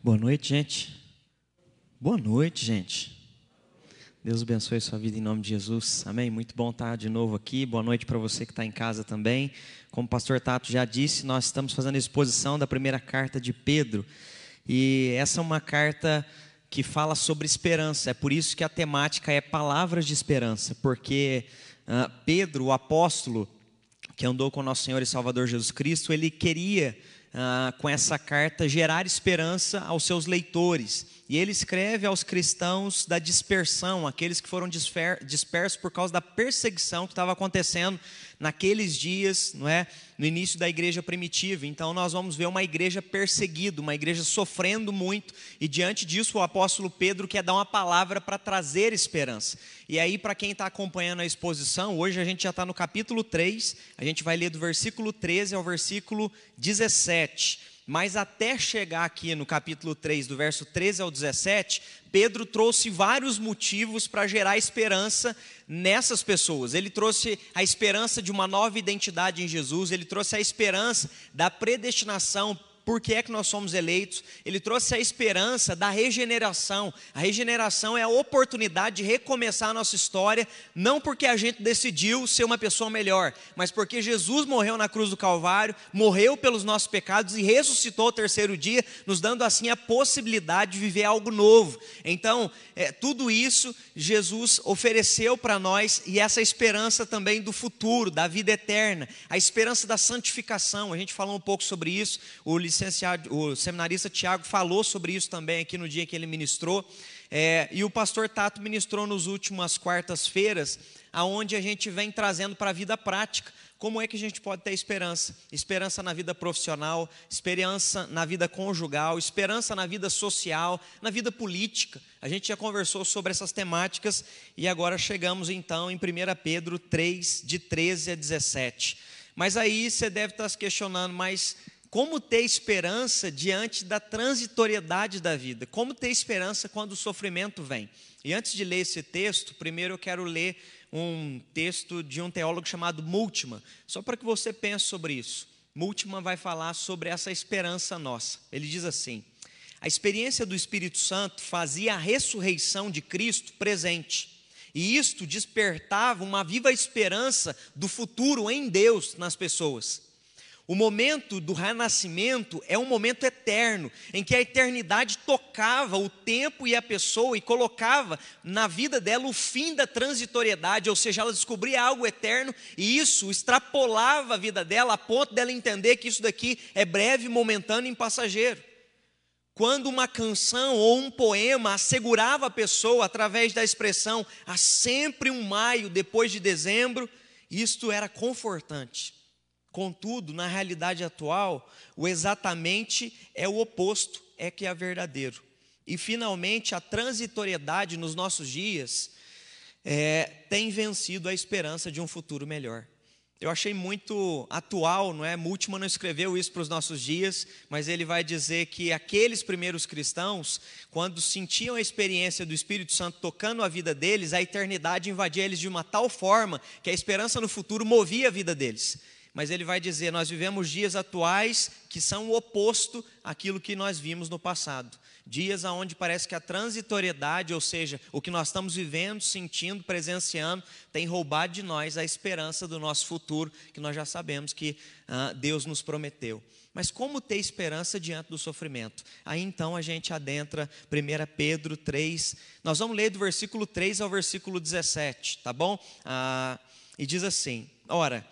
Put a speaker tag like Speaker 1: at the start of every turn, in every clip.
Speaker 1: Boa noite, gente. Boa noite, gente. Deus abençoe sua vida em nome de Jesus. Amém. Muito bom estar de novo aqui. Boa noite para você que está em casa também. Como o pastor Tato já disse, nós estamos fazendo a exposição da primeira carta de Pedro. E essa é uma carta que fala sobre esperança. É por isso que a temática é palavras de esperança, porque uh, Pedro, o apóstolo que andou com nosso Senhor e Salvador Jesus Cristo, ele queria ah, com essa carta, gerar esperança aos seus leitores. E ele escreve aos cristãos da dispersão, aqueles que foram dispersos por causa da perseguição que estava acontecendo naqueles dias, não é, no início da igreja primitiva. Então nós vamos ver uma igreja perseguida, uma igreja sofrendo muito, e diante disso o apóstolo Pedro quer dar uma palavra para trazer esperança. E aí, para quem está acompanhando a exposição, hoje a gente já está no capítulo 3, a gente vai ler do versículo 13 ao versículo 17. Mas até chegar aqui no capítulo 3, do verso 13 ao 17, Pedro trouxe vários motivos para gerar esperança nessas pessoas. Ele trouxe a esperança de uma nova identidade em Jesus, ele trouxe a esperança da predestinação por que é que nós somos eleitos. Ele trouxe a esperança da regeneração. A regeneração é a oportunidade de recomeçar a nossa história, não porque a gente decidiu ser uma pessoa melhor, mas porque Jesus morreu na cruz do Calvário, morreu pelos nossos pecados e ressuscitou ao terceiro dia, nos dando assim a possibilidade de viver algo novo. Então, é, tudo isso Jesus ofereceu para nós e essa esperança também do futuro, da vida eterna, a esperança da santificação. A gente falou um pouco sobre isso. O licenciado, o seminarista Tiago falou sobre isso também aqui no dia que ele ministrou. É, e o pastor Tato ministrou nos últimas quartas-feiras, aonde a gente vem trazendo para a vida prática como é que a gente pode ter esperança? Esperança na vida profissional, esperança na vida conjugal, esperança na vida social, na vida política. A gente já conversou sobre essas temáticas e agora chegamos então em 1 Pedro 3, de 13 a 17. Mas aí você deve estar se questionando, mas como ter esperança diante da transitoriedade da vida? Como ter esperança quando o sofrimento vem? E antes de ler esse texto, primeiro eu quero ler um texto de um teólogo chamado Multima, só para que você pense sobre isso. Multima vai falar sobre essa esperança nossa. Ele diz assim: a experiência do Espírito Santo fazia a ressurreição de Cristo presente. E isto despertava uma viva esperança do futuro em Deus nas pessoas. O momento do renascimento é um momento eterno, em que a eternidade tocava o tempo e a pessoa e colocava na vida dela o fim da transitoriedade, ou seja, ela descobria algo eterno e isso extrapolava a vida dela a ponto dela entender que isso daqui é breve, momentâneo e passageiro. Quando uma canção ou um poema assegurava a pessoa através da expressão há sempre um maio depois de dezembro, isto era confortante. Contudo, na realidade atual, o exatamente é o oposto, é que é verdadeiro. E finalmente, a transitoriedade nos nossos dias é, tem vencido a esperança de um futuro melhor. Eu achei muito atual, não é? Multman não escreveu isso para os nossos dias, mas ele vai dizer que aqueles primeiros cristãos, quando sentiam a experiência do Espírito Santo tocando a vida deles, a eternidade invadia eles de uma tal forma que a esperança no futuro movia a vida deles mas ele vai dizer: nós vivemos dias atuais que são o oposto àquilo que nós vimos no passado. Dias onde parece que a transitoriedade, ou seja, o que nós estamos vivendo, sentindo, presenciando, tem roubado de nós a esperança do nosso futuro, que nós já sabemos que ah, Deus nos prometeu. Mas como ter esperança diante do sofrimento? Aí então a gente adentra 1 Pedro 3, nós vamos ler do versículo 3 ao versículo 17, tá bom? Ah, e diz assim: Ora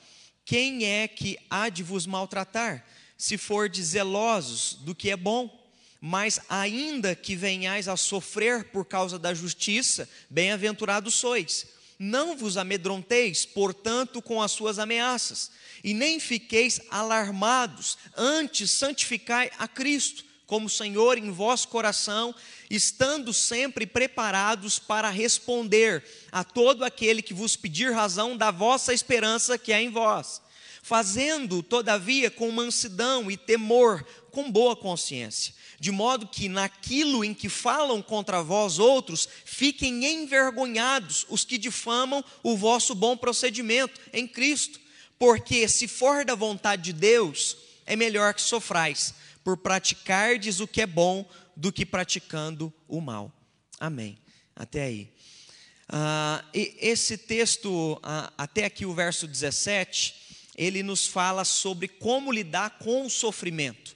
Speaker 1: quem é que há de vos maltratar, se de zelosos do que é bom? Mas ainda que venhais a sofrer por causa da justiça, bem-aventurados sois. Não vos amedronteis, portanto, com as suas ameaças, e nem fiqueis alarmados, antes santificai a Cristo como Senhor em vosso coração, estando sempre preparados para responder a todo aquele que vos pedir razão da vossa esperança que é em vós, fazendo, todavia, com mansidão e temor, com boa consciência, de modo que naquilo em que falam contra vós outros, fiquem envergonhados os que difamam o vosso bom procedimento em Cristo, porque se for da vontade de Deus, é melhor que sofrais por praticardes o que é bom do que praticando o mal. Amém. Até aí. Ah, esse texto, ah, até aqui o verso 17, ele nos fala sobre como lidar com o sofrimento.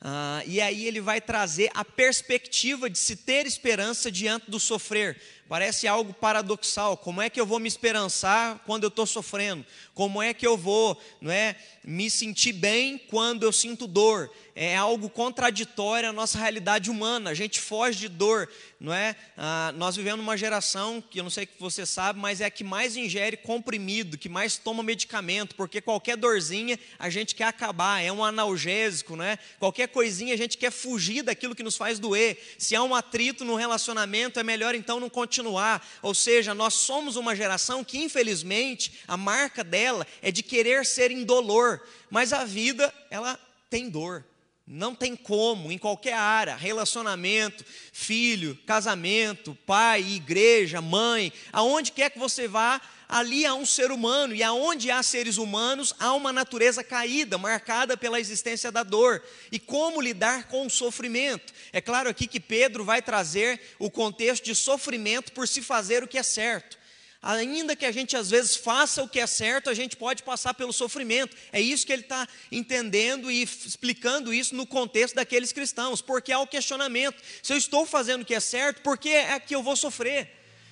Speaker 1: Ah, e aí ele vai trazer a perspectiva de se ter esperança diante do sofrer. Parece algo paradoxal. Como é que eu vou me esperançar quando eu estou sofrendo? Como é que eu vou não é, me sentir bem quando eu sinto dor? É algo contraditório à nossa realidade humana. A gente foge de dor, não é? Ah, nós vivemos numa geração que eu não sei que você sabe, mas é a que mais ingere comprimido, que mais toma medicamento, porque qualquer dorzinha a gente quer acabar. É um analgésico, não é? Qualquer coisinha a gente quer fugir daquilo que nos faz doer. Se há um atrito no relacionamento, é melhor então não continuar. Ou seja, nós somos uma geração que, infelizmente, a marca dela é de querer ser indolor, mas a vida, ela tem dor. Não tem como, em qualquer área, relacionamento, filho, casamento, pai, igreja, mãe, aonde quer que você vá, ali há um ser humano, e aonde há seres humanos, há uma natureza caída, marcada pela existência da dor. E como lidar com o sofrimento? É claro aqui que Pedro vai trazer o contexto de sofrimento por se fazer o que é certo. Ainda que a gente às vezes faça o que é certo, a gente pode passar pelo sofrimento. É isso que ele está entendendo e explicando isso no contexto daqueles cristãos, porque há o questionamento: se eu estou fazendo o que é certo, por que é que eu vou sofrer?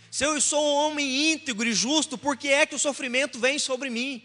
Speaker 1: Se eu sou um homem íntegro e justo, por que é que o sofrimento vem sobre mim?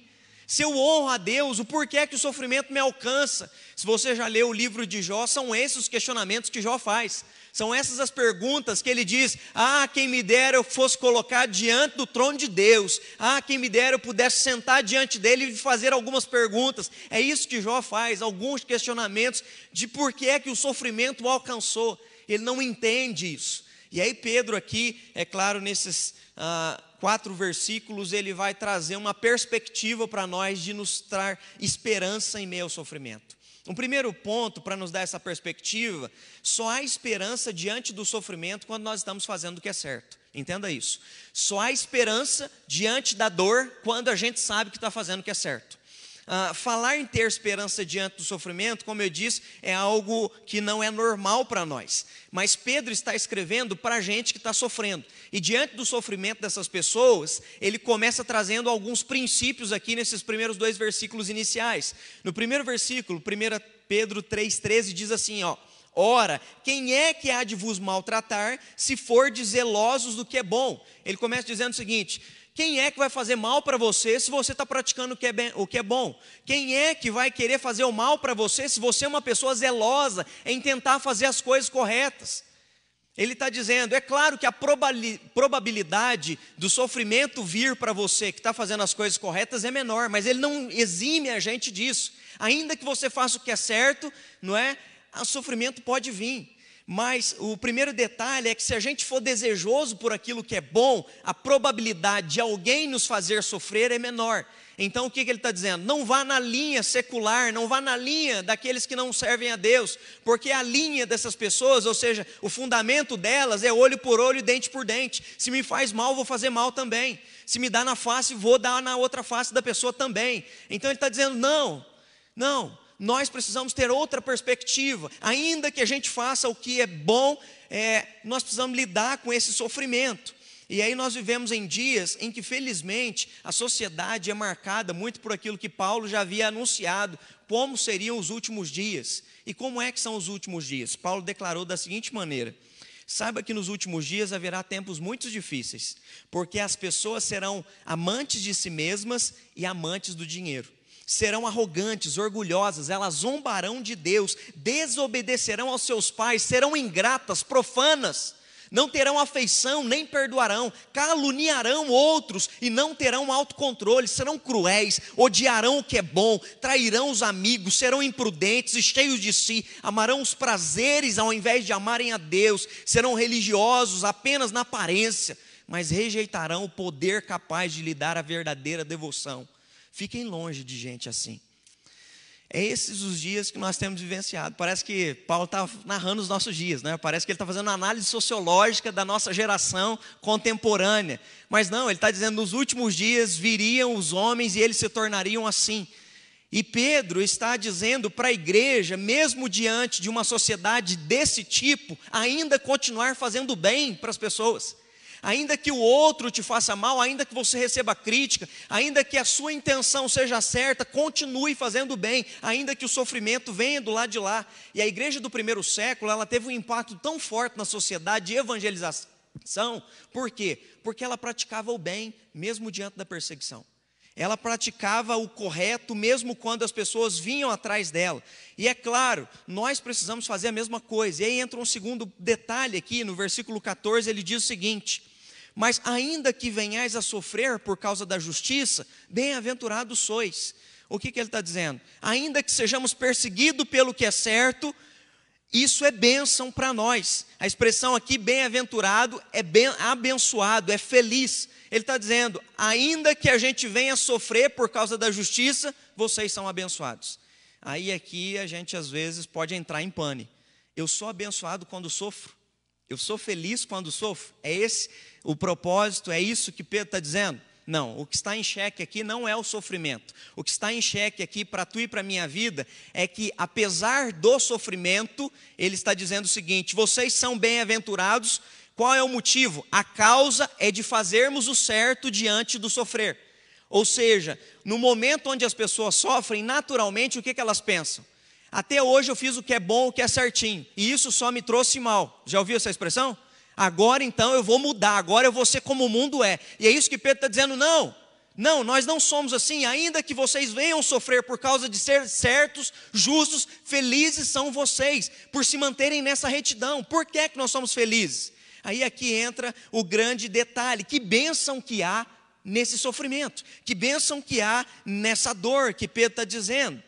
Speaker 1: Se eu honro a Deus, o porquê que o sofrimento me alcança? Se você já leu o livro de Jó, são esses os questionamentos que Jó faz. São essas as perguntas que ele diz: Ah, quem me dera eu fosse colocar diante do trono de Deus. Ah, quem me dera eu pudesse sentar diante dele e fazer algumas perguntas. É isso que Jó faz, alguns questionamentos de por que é que o sofrimento o alcançou. Ele não entende isso. E aí, Pedro, aqui, é claro, nesses ah, quatro versículos, ele vai trazer uma perspectiva para nós de nos dar esperança em meio ao sofrimento. Um primeiro ponto para nos dar essa perspectiva: só há esperança diante do sofrimento quando nós estamos fazendo o que é certo. Entenda isso. Só há esperança diante da dor quando a gente sabe que está fazendo o que é certo. Ah, falar em ter esperança diante do sofrimento, como eu disse, é algo que não é normal para nós. Mas Pedro está escrevendo para a gente que está sofrendo. E diante do sofrimento dessas pessoas, ele começa trazendo alguns princípios aqui nesses primeiros dois versículos iniciais. No primeiro versículo, 1 Pedro 3,13 diz assim: ó. Ora, quem é que há de vos maltratar, se for de zelosos do que é bom? Ele começa dizendo o seguinte: quem é que vai fazer mal para você se você está praticando o que, é bem, o que é bom? Quem é que vai querer fazer o mal para você se você é uma pessoa zelosa em tentar fazer as coisas corretas? Ele está dizendo, é claro que a probabilidade do sofrimento vir para você que está fazendo as coisas corretas é menor, mas ele não exime a gente disso. Ainda que você faça o que é certo, não é? O sofrimento pode vir. Mas o primeiro detalhe é que se a gente for desejoso por aquilo que é bom, a probabilidade de alguém nos fazer sofrer é menor. Então o que, que ele está dizendo? Não vá na linha secular, não vá na linha daqueles que não servem a Deus, porque a linha dessas pessoas, ou seja, o fundamento delas é olho por olho, dente por dente. Se me faz mal, vou fazer mal também. Se me dá na face, vou dar na outra face da pessoa também. Então ele está dizendo: não, não, nós precisamos ter outra perspectiva. Ainda que a gente faça o que é bom, é, nós precisamos lidar com esse sofrimento. E aí nós vivemos em dias em que, felizmente, a sociedade é marcada muito por aquilo que Paulo já havia anunciado, como seriam os últimos dias. E como é que são os últimos dias? Paulo declarou da seguinte maneira: Saiba que nos últimos dias haverá tempos muito difíceis, porque as pessoas serão amantes de si mesmas e amantes do dinheiro serão arrogantes, orgulhosas, elas zombarão de Deus, desobedecerão aos seus pais, serão ingratas, profanas, não terão afeição, nem perdoarão, caluniarão outros e não terão autocontrole, serão cruéis, odiarão o que é bom, trairão os amigos, serão imprudentes e cheios de si, amarão os prazeres ao invés de amarem a Deus, serão religiosos apenas na aparência, mas rejeitarão o poder capaz de lhe dar a verdadeira devoção. Fiquem longe de gente assim. É esses os dias que nós temos vivenciado. Parece que Paulo está narrando os nossos dias, né? Parece que ele está fazendo uma análise sociológica da nossa geração contemporânea. Mas não, ele está dizendo: nos últimos dias viriam os homens e eles se tornariam assim. E Pedro está dizendo para a igreja, mesmo diante de uma sociedade desse tipo, ainda continuar fazendo bem para as pessoas. Ainda que o outro te faça mal, ainda que você receba crítica, ainda que a sua intenção seja certa, continue fazendo bem, ainda que o sofrimento venha do lado de lá. E a igreja do primeiro século, ela teve um impacto tão forte na sociedade de evangelização, por quê? Porque ela praticava o bem, mesmo diante da perseguição. Ela praticava o correto mesmo quando as pessoas vinham atrás dela. E é claro, nós precisamos fazer a mesma coisa. E aí entra um segundo detalhe aqui, no versículo 14, ele diz o seguinte: Mas ainda que venhais a sofrer por causa da justiça, bem-aventurados sois. O que, que ele está dizendo? Ainda que sejamos perseguidos pelo que é certo, isso é bênção para nós. A expressão aqui, bem-aventurado, é bem abençoado, é feliz. Ele está dizendo: ainda que a gente venha sofrer por causa da justiça, vocês são abençoados. Aí aqui a gente às vezes pode entrar em pane. Eu sou abençoado quando sofro. Eu sou feliz quando sofro. É esse o propósito, é isso que Pedro está dizendo? Não, o que está em xeque aqui não é o sofrimento. O que está em xeque aqui para tu e para a minha vida é que, apesar do sofrimento, ele está dizendo o seguinte: vocês são bem-aventurados qual é o motivo? A causa é de fazermos o certo diante do sofrer. Ou seja, no momento onde as pessoas sofrem, naturalmente o que, que elas pensam? Até hoje eu fiz o que é bom, o que é certinho, e isso só me trouxe mal. Já ouviu essa expressão? Agora então eu vou mudar, agora eu vou ser como o mundo é. E é isso que Pedro está dizendo: não, não, nós não somos assim, ainda que vocês venham sofrer por causa de ser certos, justos, felizes são vocês, por se manterem nessa retidão. Por que, é que nós somos felizes? Aí aqui entra o grande detalhe: que bênção que há nesse sofrimento, que bênção que há nessa dor que Pedro está dizendo.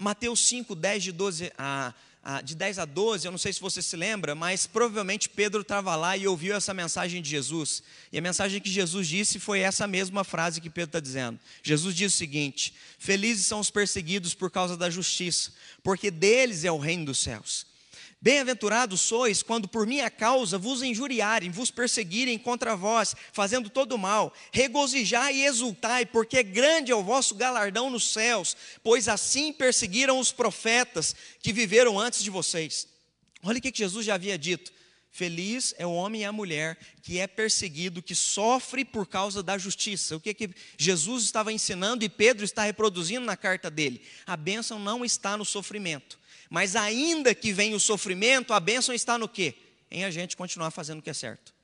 Speaker 1: Mateus 5, 10 de 12 a, de 10 a 12, eu não sei se você se lembra, mas provavelmente Pedro estava lá e ouviu essa mensagem de Jesus. E a mensagem que Jesus disse foi essa mesma frase que Pedro está dizendo. Jesus diz o seguinte: Felizes são os perseguidos por causa da justiça, porque deles é o reino dos céus. Bem-aventurados sois quando por minha causa vos injuriarem, vos perseguirem contra vós, fazendo todo mal. Regozijai e exultai, porque grande é o vosso galardão nos céus, pois assim perseguiram os profetas que viveram antes de vocês. Olha o que Jesus já havia dito. Feliz é o homem e a mulher que é perseguido, que sofre por causa da justiça. O que, que Jesus estava ensinando e Pedro está reproduzindo na carta dele? A bênção não está no sofrimento. Mas ainda que venha o sofrimento, a bênção está no quê? Em a gente continuar fazendo o que é certo.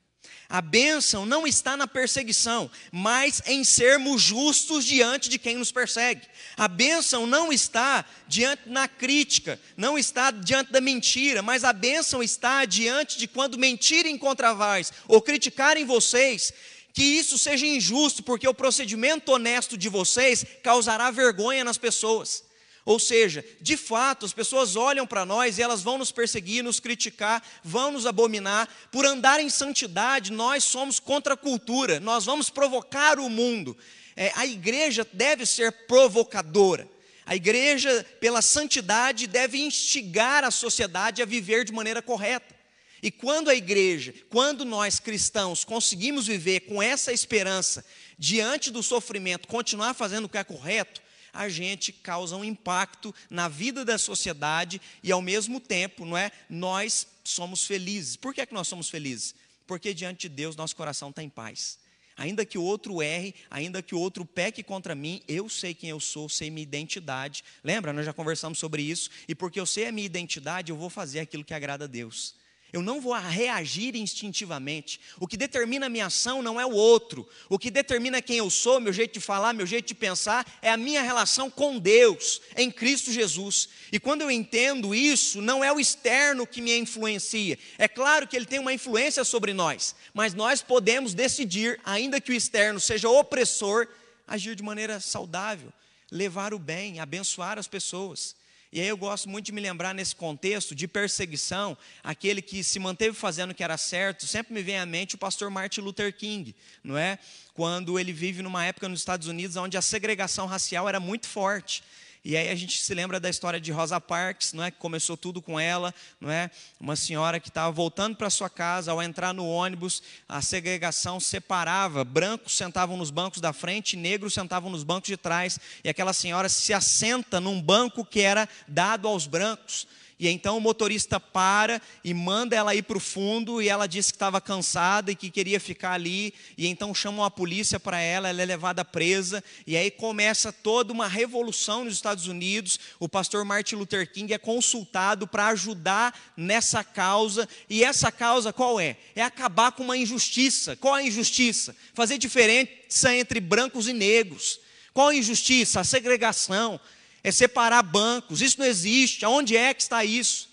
Speaker 1: A bênção não está na perseguição, mas em sermos justos diante de quem nos persegue. A bênção não está diante na crítica, não está diante da mentira, mas a bênção está diante de quando mentirem contra vós ou criticarem vocês, que isso seja injusto, porque o procedimento honesto de vocês causará vergonha nas pessoas. Ou seja, de fato, as pessoas olham para nós e elas vão nos perseguir, nos criticar, vão nos abominar. Por andar em santidade, nós somos contra a cultura, nós vamos provocar o mundo. É, a igreja deve ser provocadora. A igreja, pela santidade, deve instigar a sociedade a viver de maneira correta. E quando a igreja, quando nós cristãos conseguimos viver com essa esperança, diante do sofrimento, continuar fazendo o que é correto, a gente causa um impacto na vida da sociedade e ao mesmo tempo, não é? Nós somos felizes. Por que é que nós somos felizes? Porque diante de Deus nosso coração está em paz. Ainda que o outro erre, ainda que o outro peque contra mim, eu sei quem eu sou, sei minha identidade. Lembra? Nós já conversamos sobre isso. E porque eu sei a minha identidade, eu vou fazer aquilo que agrada a Deus. Eu não vou reagir instintivamente. O que determina a minha ação não é o outro. O que determina quem eu sou, meu jeito de falar, meu jeito de pensar, é a minha relação com Deus, em Cristo Jesus. E quando eu entendo isso, não é o externo que me influencia. É claro que ele tem uma influência sobre nós, mas nós podemos decidir, ainda que o externo seja opressor, agir de maneira saudável, levar o bem, abençoar as pessoas. E aí eu gosto muito de me lembrar nesse contexto de perseguição, aquele que se manteve fazendo o que era certo, sempre me vem à mente o pastor Martin Luther King, não é? Quando ele vive numa época nos Estados Unidos onde a segregação racial era muito forte. E aí a gente se lembra da história de Rosa Parks, não é? Que começou tudo com ela, não é? Uma senhora que estava voltando para sua casa, ao entrar no ônibus, a segregação separava, brancos sentavam nos bancos da frente, negros sentavam nos bancos de trás, e aquela senhora se assenta num banco que era dado aos brancos. E então o motorista para e manda ela ir para o fundo, e ela disse que estava cansada e que queria ficar ali. E então chamam a polícia para ela, ela é levada presa. E aí começa toda uma revolução nos Estados Unidos. O pastor Martin Luther King é consultado para ajudar nessa causa. E essa causa qual é? É acabar com uma injustiça. Qual a injustiça? Fazer diferença entre brancos e negros. Qual a injustiça? A segregação é separar bancos. Isso não existe. Aonde é que está isso?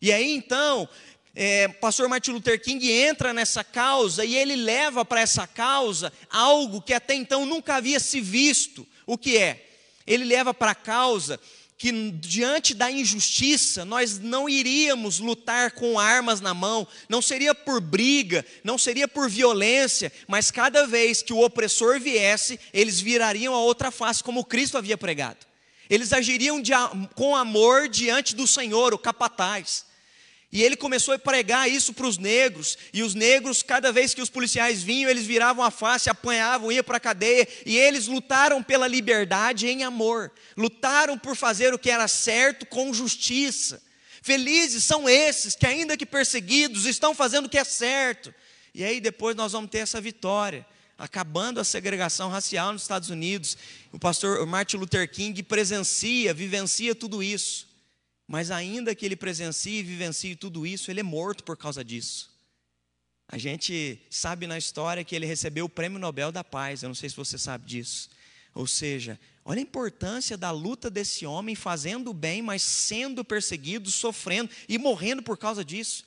Speaker 1: E aí então, é, pastor Martin Luther King entra nessa causa e ele leva para essa causa algo que até então nunca havia se visto. O que é? Ele leva para a causa que diante da injustiça nós não iríamos lutar com armas na mão, não seria por briga, não seria por violência, mas cada vez que o opressor viesse, eles virariam a outra face, como Cristo havia pregado. Eles agiriam de, com amor diante do Senhor, o capataz. E ele começou a pregar isso para os negros, e os negros, cada vez que os policiais vinham, eles viravam a face, apanhavam, iam para a cadeia, e eles lutaram pela liberdade em amor, lutaram por fazer o que era certo com justiça. Felizes são esses que, ainda que perseguidos, estão fazendo o que é certo. E aí depois nós vamos ter essa vitória acabando a segregação racial nos Estados Unidos. O pastor Martin Luther King presencia, vivencia tudo isso. Mas ainda que ele presencie e vivencie tudo isso, ele é morto por causa disso. A gente sabe na história que ele recebeu o Prêmio Nobel da Paz, eu não sei se você sabe disso. Ou seja, olha a importância da luta desse homem fazendo o bem, mas sendo perseguido, sofrendo e morrendo por causa disso.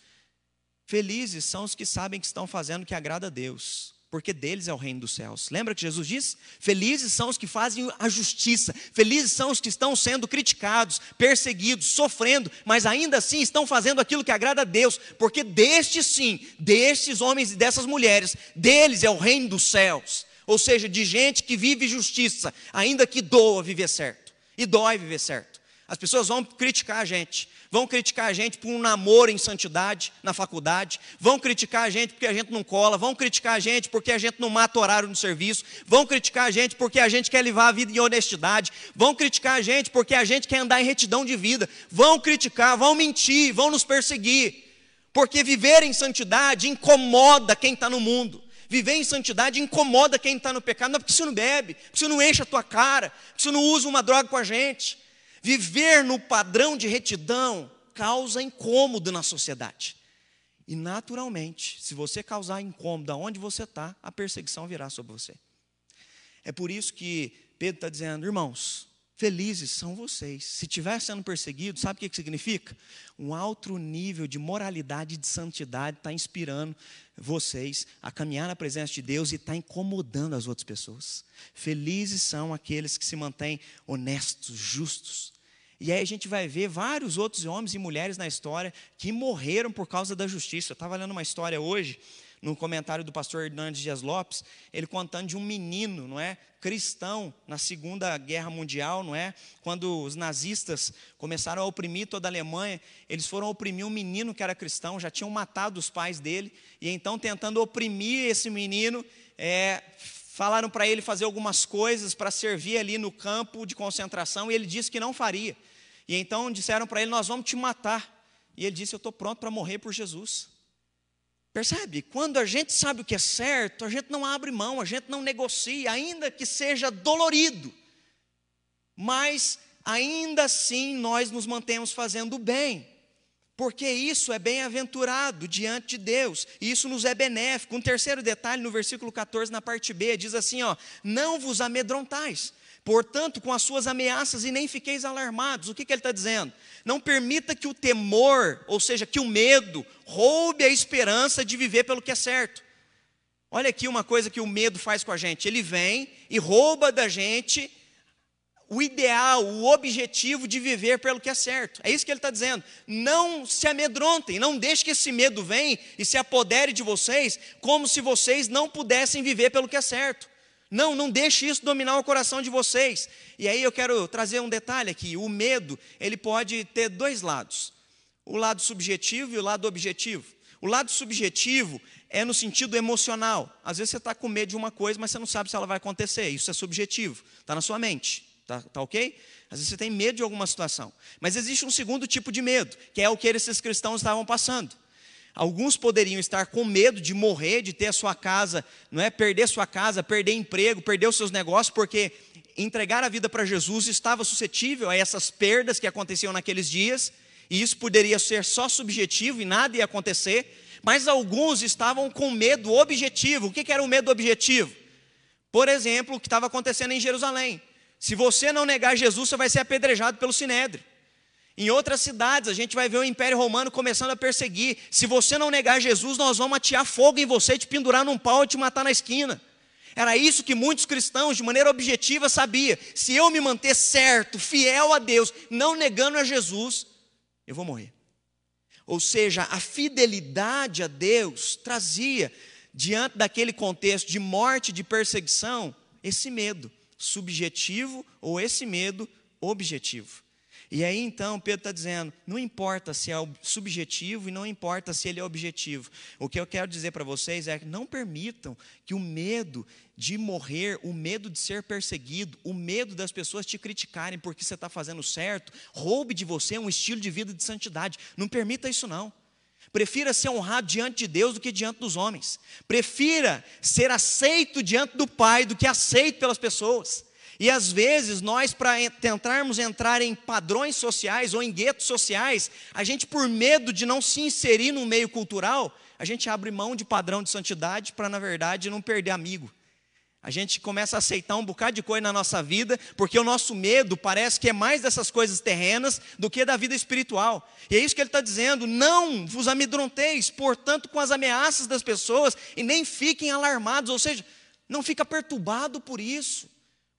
Speaker 1: Felizes são os que sabem que estão fazendo o que agrada a Deus porque deles é o reino dos céus. Lembra que Jesus disse? Felizes são os que fazem a justiça, felizes são os que estão sendo criticados, perseguidos, sofrendo, mas ainda assim estão fazendo aquilo que agrada a Deus, porque destes sim, destes homens e dessas mulheres, deles é o reino dos céus. Ou seja, de gente que vive justiça, ainda que doa viver certo, e dói viver certo. As pessoas vão criticar a gente, vão criticar a gente por um namoro em santidade na faculdade, vão criticar a gente porque a gente não cola, vão criticar a gente porque a gente não mata horário no serviço, vão criticar a gente porque a gente quer levar a vida em honestidade, vão criticar a gente porque a gente quer andar em retidão de vida, vão criticar, vão mentir, vão nos perseguir, porque viver em santidade incomoda quem está no mundo. Viver em santidade incomoda quem está no pecado, não é porque você não bebe, porque você não enche a tua cara, porque você não usa uma droga com a gente. Viver no padrão de retidão causa incômodo na sociedade. E naturalmente, se você causar incômodo aonde você está, a perseguição virá sobre você. É por isso que Pedro está dizendo, irmãos, felizes são vocês. Se estiver sendo perseguido, sabe o que, que significa? Um alto nível de moralidade e de santidade está inspirando vocês a caminhar na presença de Deus e está incomodando as outras pessoas. Felizes são aqueles que se mantêm honestos, justos, e aí a gente vai ver vários outros homens e mulheres na história que morreram por causa da justiça. Eu estava lendo uma história hoje, no comentário do pastor Hernandes Dias Lopes, ele contando de um menino, não é, cristão na Segunda Guerra Mundial, não é? Quando os nazistas começaram a oprimir toda a Alemanha, eles foram oprimir um menino que era cristão, já tinham matado os pais dele, e então tentando oprimir esse menino, é, falaram para ele fazer algumas coisas para servir ali no campo de concentração, e ele disse que não faria. E então disseram para ele: Nós vamos te matar. E ele disse: Eu estou pronto para morrer por Jesus. Percebe? Quando a gente sabe o que é certo, a gente não abre mão, a gente não negocia, ainda que seja dolorido. Mas ainda assim nós nos mantemos fazendo o bem porque isso é bem-aventurado diante de Deus, e isso nos é benéfico. Um terceiro detalhe no versículo 14, na parte B, diz assim: ó, não vos amedrontais, portanto, com as suas ameaças, e nem fiqueis alarmados. O que, que ele está dizendo? Não permita que o temor, ou seja, que o medo, roube a esperança de viver pelo que é certo. Olha aqui uma coisa que o medo faz com a gente: ele vem e rouba da gente o ideal, o objetivo de viver pelo que é certo. É isso que ele está dizendo. Não se amedrontem, não deixe que esse medo venha e se apodere de vocês, como se vocês não pudessem viver pelo que é certo. Não, não deixe isso dominar o coração de vocês. E aí eu quero trazer um detalhe aqui. O medo, ele pode ter dois lados. O lado subjetivo e o lado objetivo. O lado subjetivo é no sentido emocional. Às vezes você está com medo de uma coisa, mas você não sabe se ela vai acontecer. Isso é subjetivo. Está na sua mente. Tá, tá ok? Às vezes você tem medo de alguma situação. Mas existe um segundo tipo de medo, que é o que esses cristãos estavam passando. Alguns poderiam estar com medo de morrer, de ter a sua casa, não é perder sua casa, perder emprego, perder os seus negócios, porque entregar a vida para Jesus estava suscetível a essas perdas que aconteciam naqueles dias, e isso poderia ser só subjetivo e nada ia acontecer, mas alguns estavam com medo objetivo. O que era o medo objetivo? Por exemplo, o que estava acontecendo em Jerusalém. Se você não negar Jesus, você vai ser apedrejado pelo Sinédrio. Em outras cidades, a gente vai ver o Império Romano começando a perseguir. Se você não negar Jesus, nós vamos atear fogo em você, te pendurar num pau e te matar na esquina. Era isso que muitos cristãos, de maneira objetiva, sabiam. Se eu me manter certo, fiel a Deus, não negando a Jesus, eu vou morrer. Ou seja, a fidelidade a Deus trazia, diante daquele contexto de morte, de perseguição, esse medo subjetivo ou esse medo objetivo. E aí então Pedro está dizendo: não importa se é subjetivo e não importa se ele é objetivo. O que eu quero dizer para vocês é que não permitam que o medo de morrer, o medo de ser perseguido, o medo das pessoas te criticarem porque você está fazendo certo, roube de você um estilo de vida de santidade. Não permita isso, não. Prefira ser honrado diante de Deus do que diante dos homens. Prefira ser aceito diante do Pai do que aceito pelas pessoas. E às vezes nós, para tentarmos entrar em padrões sociais ou em guetos sociais, a gente, por medo de não se inserir no meio cultural, a gente abre mão de padrão de santidade para, na verdade, não perder amigo. A gente começa a aceitar um bocado de coisa na nossa vida, porque o nosso medo parece que é mais dessas coisas terrenas do que da vida espiritual. E é isso que ele está dizendo: não vos amedronteis, portanto, com as ameaças das pessoas, e nem fiquem alarmados, ou seja, não fica perturbado por isso.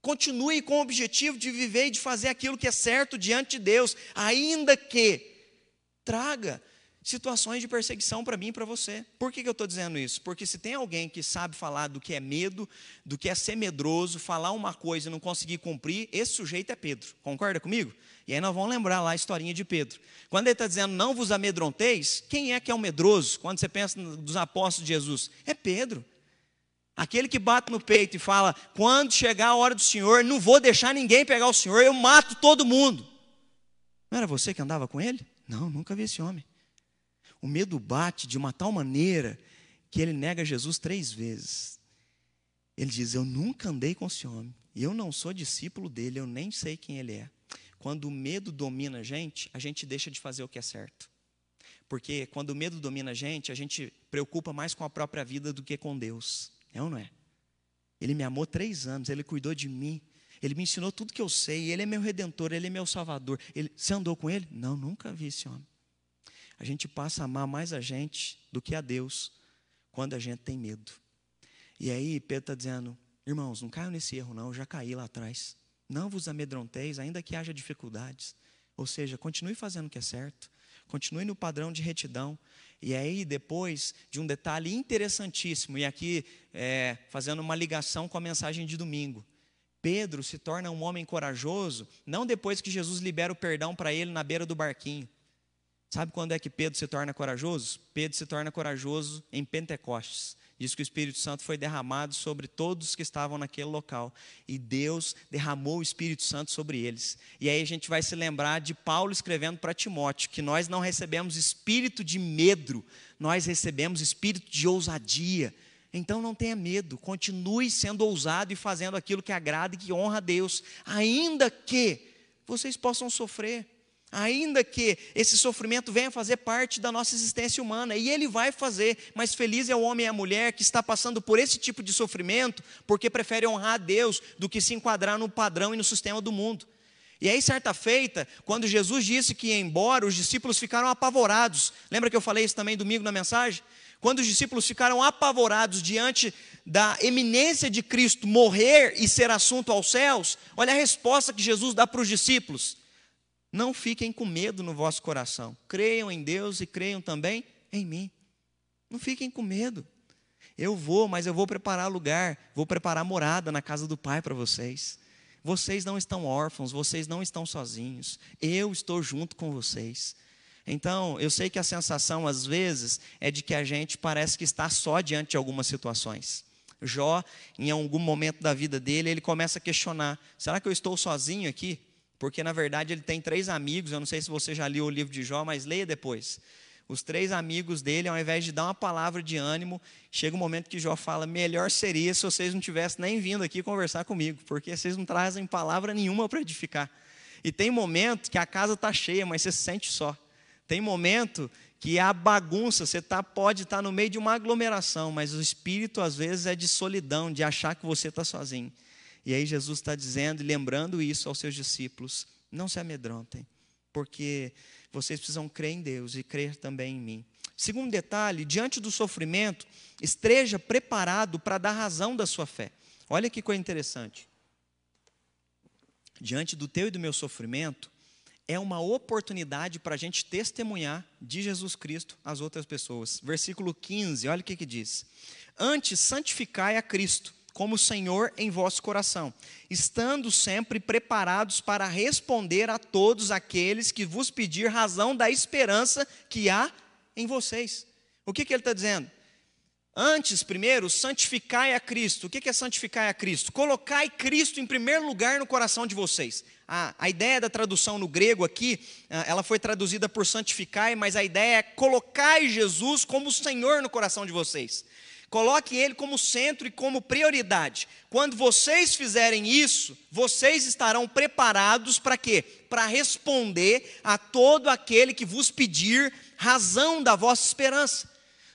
Speaker 1: Continue com o objetivo de viver e de fazer aquilo que é certo diante de Deus, ainda que traga situações de perseguição para mim e para você. Por que, que eu estou dizendo isso? Porque se tem alguém que sabe falar do que é medo, do que é ser medroso, falar uma coisa e não conseguir cumprir, esse sujeito é Pedro. Concorda comigo? E aí nós vamos lembrar lá a historinha de Pedro. Quando ele está dizendo não vos amedronteis, quem é que é o medroso? Quando você pensa dos apóstolos de Jesus, é Pedro. Aquele que bate no peito e fala: quando chegar a hora do Senhor, não vou deixar ninguém pegar o Senhor, eu mato todo mundo. Não era você que andava com ele? Não, nunca vi esse homem. O medo bate de uma tal maneira que ele nega Jesus três vezes. Ele diz: Eu nunca andei com esse homem, eu não sou discípulo dele, eu nem sei quem ele é. Quando o medo domina a gente, a gente deixa de fazer o que é certo. Porque quando o medo domina a gente, a gente preocupa mais com a própria vida do que com Deus. É ou não é? Ele me amou três anos, ele cuidou de mim, ele me ensinou tudo que eu sei, ele é meu redentor, ele é meu salvador. Ele, você andou com ele? Não, nunca vi esse homem. A gente passa a amar mais a gente do que a Deus quando a gente tem medo. E aí Pedro está dizendo, irmãos, não caiam nesse erro, não, eu já caí lá atrás. Não vos amedronteis, ainda que haja dificuldades. Ou seja, continue fazendo o que é certo, continue no padrão de retidão, e aí, depois de um detalhe interessantíssimo, e aqui é, fazendo uma ligação com a mensagem de domingo. Pedro se torna um homem corajoso, não depois que Jesus libera o perdão para ele na beira do barquinho. Sabe quando é que Pedro se torna corajoso? Pedro se torna corajoso em Pentecostes. Diz que o Espírito Santo foi derramado sobre todos que estavam naquele local. E Deus derramou o Espírito Santo sobre eles. E aí a gente vai se lembrar de Paulo escrevendo para Timóteo que nós não recebemos espírito de medo, nós recebemos espírito de ousadia. Então não tenha medo, continue sendo ousado e fazendo aquilo que agrada e que honra a Deus, ainda que vocês possam sofrer ainda que esse sofrimento venha fazer parte da nossa existência humana, e ele vai fazer, mas feliz é o homem e a mulher que está passando por esse tipo de sofrimento, porque prefere honrar a Deus do que se enquadrar no padrão e no sistema do mundo. E aí, certa feita, quando Jesus disse que ia embora, os discípulos ficaram apavorados. Lembra que eu falei isso também domingo na mensagem? Quando os discípulos ficaram apavorados diante da eminência de Cristo morrer e ser assunto aos céus, olha a resposta que Jesus dá para os discípulos. Não fiquem com medo no vosso coração. Creiam em Deus e creiam também em mim. Não fiquem com medo. Eu vou, mas eu vou preparar lugar, vou preparar morada na casa do Pai para vocês. Vocês não estão órfãos, vocês não estão sozinhos. Eu estou junto com vocês. Então, eu sei que a sensação, às vezes, é de que a gente parece que está só diante de algumas situações. Jó, em algum momento da vida dele, ele começa a questionar: será que eu estou sozinho aqui? Porque, na verdade, ele tem três amigos. Eu não sei se você já leu o livro de Jó, mas leia depois. Os três amigos dele, ao invés de dar uma palavra de ânimo, chega um momento que Jó fala: melhor seria se vocês não tivessem nem vindo aqui conversar comigo, porque vocês não trazem palavra nenhuma para edificar. E tem momento que a casa está cheia, mas você se sente só. Tem momento que a bagunça, você tá, pode estar tá no meio de uma aglomeração, mas o espírito às vezes é de solidão, de achar que você está sozinho. E aí Jesus está dizendo e lembrando isso aos seus discípulos: não se amedrontem, porque vocês precisam crer em Deus e crer também em mim. Segundo detalhe, diante do sofrimento, esteja preparado para dar razão da sua fé. Olha que coisa interessante. Diante do teu e do meu sofrimento, é uma oportunidade para a gente testemunhar de Jesus Cristo às outras pessoas. Versículo 15, olha o que, que diz: Antes santificai a Cristo como Senhor em vosso coração, estando sempre preparados para responder a todos aqueles que vos pedir razão da esperança que há em vocês. O que, que ele está dizendo? Antes, primeiro, santificai a Cristo. O que é santificar a Cristo? Colocai Cristo em primeiro lugar no coração de vocês. A, a ideia da tradução no grego aqui, ah, ela foi traduzida por santificai, mas a ideia é colocai Jesus como Senhor no coração de vocês. Coloque Ele como centro e como prioridade. Quando vocês fizerem isso, vocês estarão preparados para quê? Para responder a todo aquele que vos pedir razão da vossa esperança.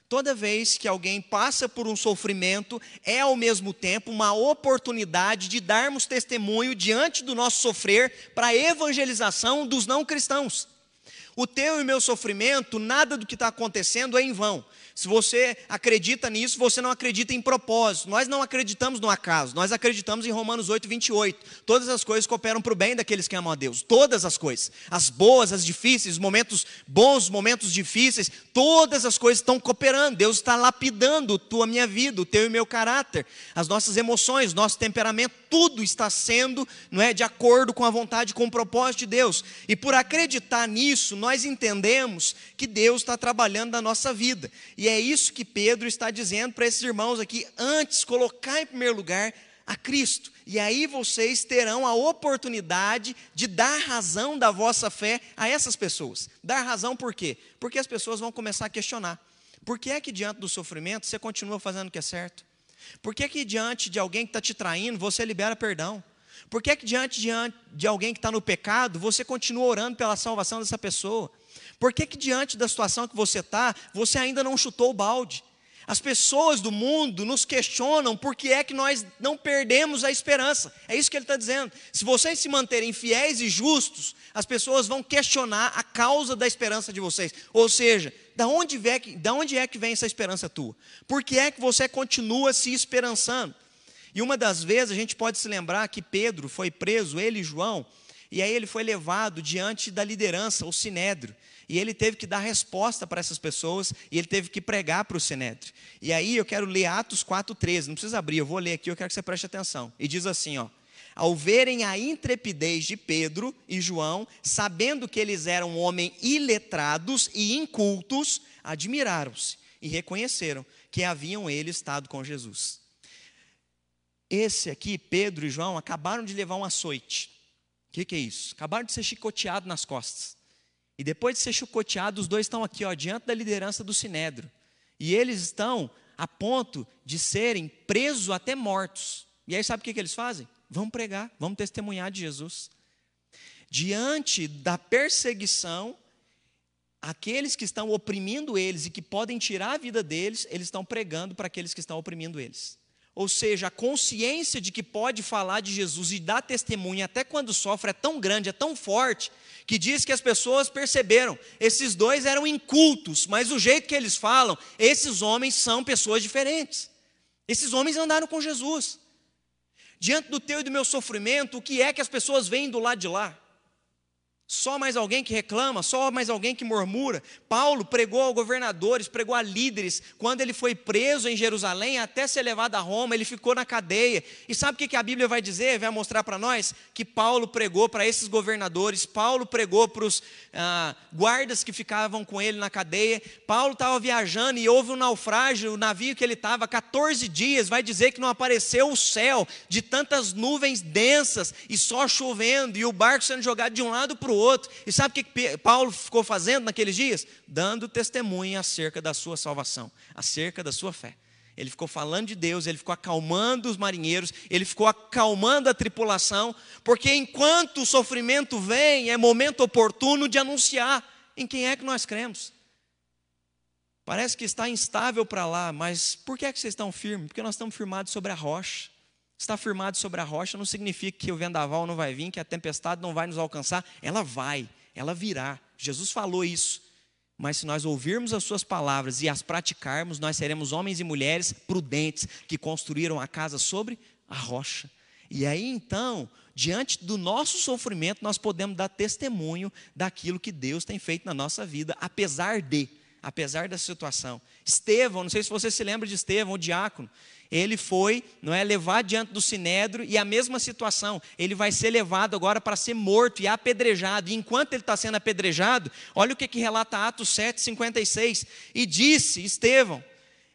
Speaker 1: Toda vez que alguém passa por um sofrimento, é ao mesmo tempo uma oportunidade de darmos testemunho diante do nosso sofrer para a evangelização dos não cristãos. O teu e o meu sofrimento, nada do que está acontecendo é em vão. Se você acredita nisso, você não acredita em propósito. Nós não acreditamos no acaso, nós acreditamos em Romanos 8, 28. Todas as coisas cooperam para o bem daqueles que amam a Deus. Todas as coisas. As boas, as difíceis, os momentos bons, os momentos difíceis, todas as coisas estão cooperando. Deus está lapidando tua minha vida, o teu e meu caráter, as nossas emoções, nosso temperamento, tudo está sendo não é, de acordo com a vontade, com o propósito de Deus. E por acreditar nisso, nós entendemos que Deus está trabalhando na nossa vida. É isso que Pedro está dizendo para esses irmãos aqui: antes, colocar em primeiro lugar a Cristo. E aí vocês terão a oportunidade de dar razão da vossa fé a essas pessoas. Dar razão por quê? Porque as pessoas vão começar a questionar. Por que é que diante do sofrimento você continua fazendo o que é certo? Por que é que diante de alguém que está te traindo você libera perdão? Por que é que diante de alguém que está no pecado você continua orando pela salvação dessa pessoa? Por que, que diante da situação que você está, você ainda não chutou o balde? As pessoas do mundo nos questionam por que é que nós não perdemos a esperança. É isso que ele está dizendo. Se vocês se manterem fiéis e justos, as pessoas vão questionar a causa da esperança de vocês. Ou seja, da onde, vem, da onde é que vem essa esperança tua? Por que é que você continua se esperançando? E uma das vezes a gente pode se lembrar que Pedro foi preso, ele e João, e aí ele foi levado diante da liderança, o sinédrio. E ele teve que dar resposta para essas pessoas e ele teve que pregar para o sinédrio. E aí eu quero ler Atos 4:13. Não precisa abrir, eu vou ler aqui, eu quero que você preste atenção. E diz assim, ó: Ao verem a intrepidez de Pedro e João, sabendo que eles eram homens iletrados e incultos, admiraram-se e reconheceram que haviam eles estado com Jesus. Esse aqui, Pedro e João, acabaram de levar um açoite. O que, que, é isso? Acabaram de ser chicoteados nas costas. E depois de ser chicoteados, os dois estão aqui, ó, diante da liderança do Sinédrio. E eles estão a ponto de serem presos até mortos. E aí sabe o que, que eles fazem? Vamos pregar, vamos testemunhar de Jesus. Diante da perseguição, aqueles que estão oprimindo eles e que podem tirar a vida deles, eles estão pregando para aqueles que estão oprimindo eles. Ou seja, a consciência de que pode falar de Jesus e dar testemunha até quando sofre é tão grande, é tão forte, que diz que as pessoas perceberam, esses dois eram incultos, mas o jeito que eles falam, esses homens são pessoas diferentes. Esses homens andaram com Jesus. Diante do teu e do meu sofrimento, o que é que as pessoas veem do lado de lá? Só mais alguém que reclama, só mais alguém que murmura. Paulo pregou a governadores, pregou a líderes. Quando ele foi preso em Jerusalém, até ser levado a Roma, ele ficou na cadeia. E sabe o que a Bíblia vai dizer? Vai mostrar para nós que Paulo pregou para esses governadores, Paulo pregou para os ah, guardas que ficavam com ele na cadeia. Paulo estava viajando e houve um naufrágio, o navio que ele estava, 14 dias, vai dizer que não apareceu o céu de tantas nuvens densas e só chovendo, e o barco sendo jogado de um lado para o outro. E sabe o que Paulo ficou fazendo naqueles dias? Dando testemunho acerca da sua salvação, acerca da sua fé. Ele ficou falando de Deus, ele ficou acalmando os marinheiros, ele ficou acalmando a tripulação, porque enquanto o sofrimento vem, é momento oportuno de anunciar em quem é que nós cremos. Parece que está instável para lá, mas por que é que vocês estão firmes? Porque nós estamos firmados sobre a rocha está firmado sobre a rocha não significa que o vendaval não vai vir, que a tempestade não vai nos alcançar. Ela vai, ela virá. Jesus falou isso. Mas se nós ouvirmos as suas palavras e as praticarmos, nós seremos homens e mulheres prudentes que construíram a casa sobre a rocha. E aí então, diante do nosso sofrimento, nós podemos dar testemunho daquilo que Deus tem feito na nossa vida, apesar de, apesar da situação. Estevão, não sei se você se lembra de Estevão, o diácono ele foi, não é, levado diante do sinédrio e a mesma situação, ele vai ser levado agora para ser morto e apedrejado. E enquanto ele está sendo apedrejado, olha o que, que relata Atos 7, 56. E disse Estevão: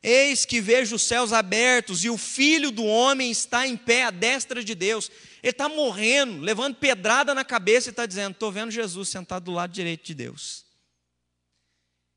Speaker 1: Eis que vejo os céus abertos e o filho do homem está em pé à destra de Deus. Ele está morrendo, levando pedrada na cabeça e está dizendo: Estou vendo Jesus sentado do lado direito de Deus.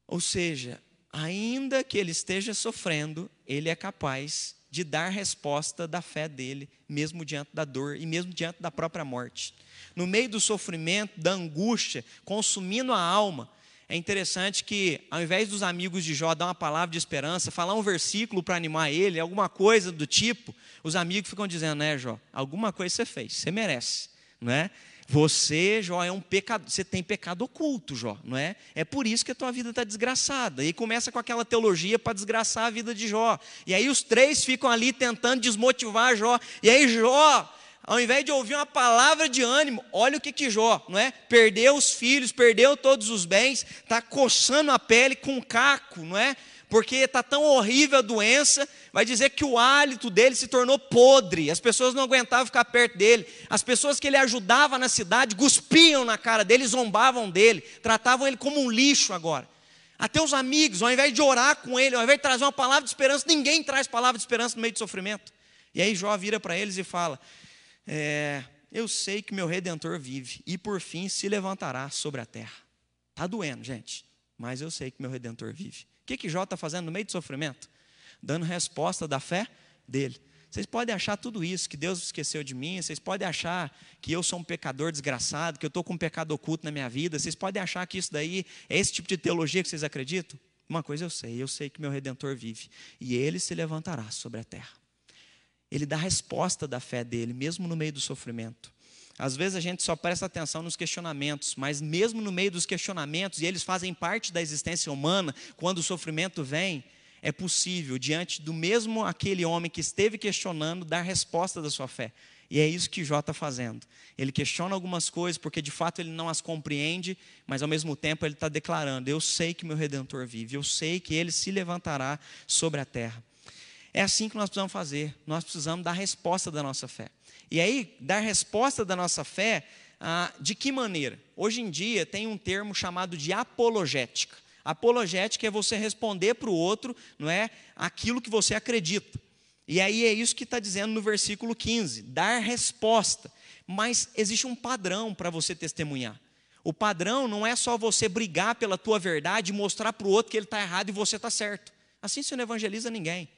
Speaker 1: Ou seja, ainda que ele esteja sofrendo, ele é capaz de dar resposta da fé dele, mesmo diante da dor e mesmo diante da própria morte. No meio do sofrimento, da angústia, consumindo a alma, é interessante que, ao invés dos amigos de Jó dar uma palavra de esperança, falar um versículo para animar ele, alguma coisa do tipo, os amigos ficam dizendo, né, Jó, alguma coisa você fez, você merece, não é? Você, Jó, é um pecado, você tem pecado oculto, Jó, não é? É por isso que a tua vida está desgraçada. E começa com aquela teologia para desgraçar a vida de Jó. E aí os três ficam ali tentando desmotivar Jó. E aí Jó, ao invés de ouvir uma palavra de ânimo, olha o que que Jó, não é? Perdeu os filhos, perdeu todos os bens, está coçando a pele com caco, não é? porque está tão horrível a doença, vai dizer que o hálito dele se tornou podre, as pessoas não aguentavam ficar perto dele, as pessoas que ele ajudava na cidade cuspiam na cara dele, zombavam dele, tratavam ele como um lixo agora. Até os amigos, ao invés de orar com ele, ao invés de trazer uma palavra de esperança, ninguém traz palavra de esperança no meio de sofrimento. E aí Jó vira para eles e fala: é, Eu sei que meu redentor vive e por fim se levantará sobre a terra. Está doendo, gente, mas eu sei que meu redentor vive que, que Jó está fazendo no meio do sofrimento? Dando resposta da fé dele. Vocês podem achar tudo isso, que Deus esqueceu de mim, vocês podem achar que eu sou um pecador desgraçado, que eu estou com um pecado oculto na minha vida, vocês podem achar que isso daí é esse tipo de teologia que vocês acreditam? Uma coisa eu sei, eu sei que meu redentor vive, e ele se levantará sobre a terra. Ele dá resposta da fé dele, mesmo no meio do sofrimento. Às vezes a gente só presta atenção nos questionamentos, mas mesmo no meio dos questionamentos, e eles fazem parte da existência humana, quando o sofrimento vem, é possível, diante do mesmo aquele homem que esteve questionando, dar resposta da sua fé. E é isso que Jó está fazendo. Ele questiona algumas coisas porque de fato ele não as compreende, mas ao mesmo tempo ele está declarando: Eu sei que meu redentor vive, eu sei que ele se levantará sobre a terra. É assim que nós precisamos fazer, nós precisamos dar resposta da nossa fé. E aí, dar resposta da nossa fé, ah, de que maneira? Hoje em dia tem um termo chamado de apologética. Apologética é você responder para o outro, não é, aquilo que você acredita. E aí é isso que está dizendo no versículo 15: dar resposta. Mas existe um padrão para você testemunhar. O padrão não é só você brigar pela tua verdade e mostrar para o outro que ele está errado e você está certo. Assim você não evangeliza ninguém.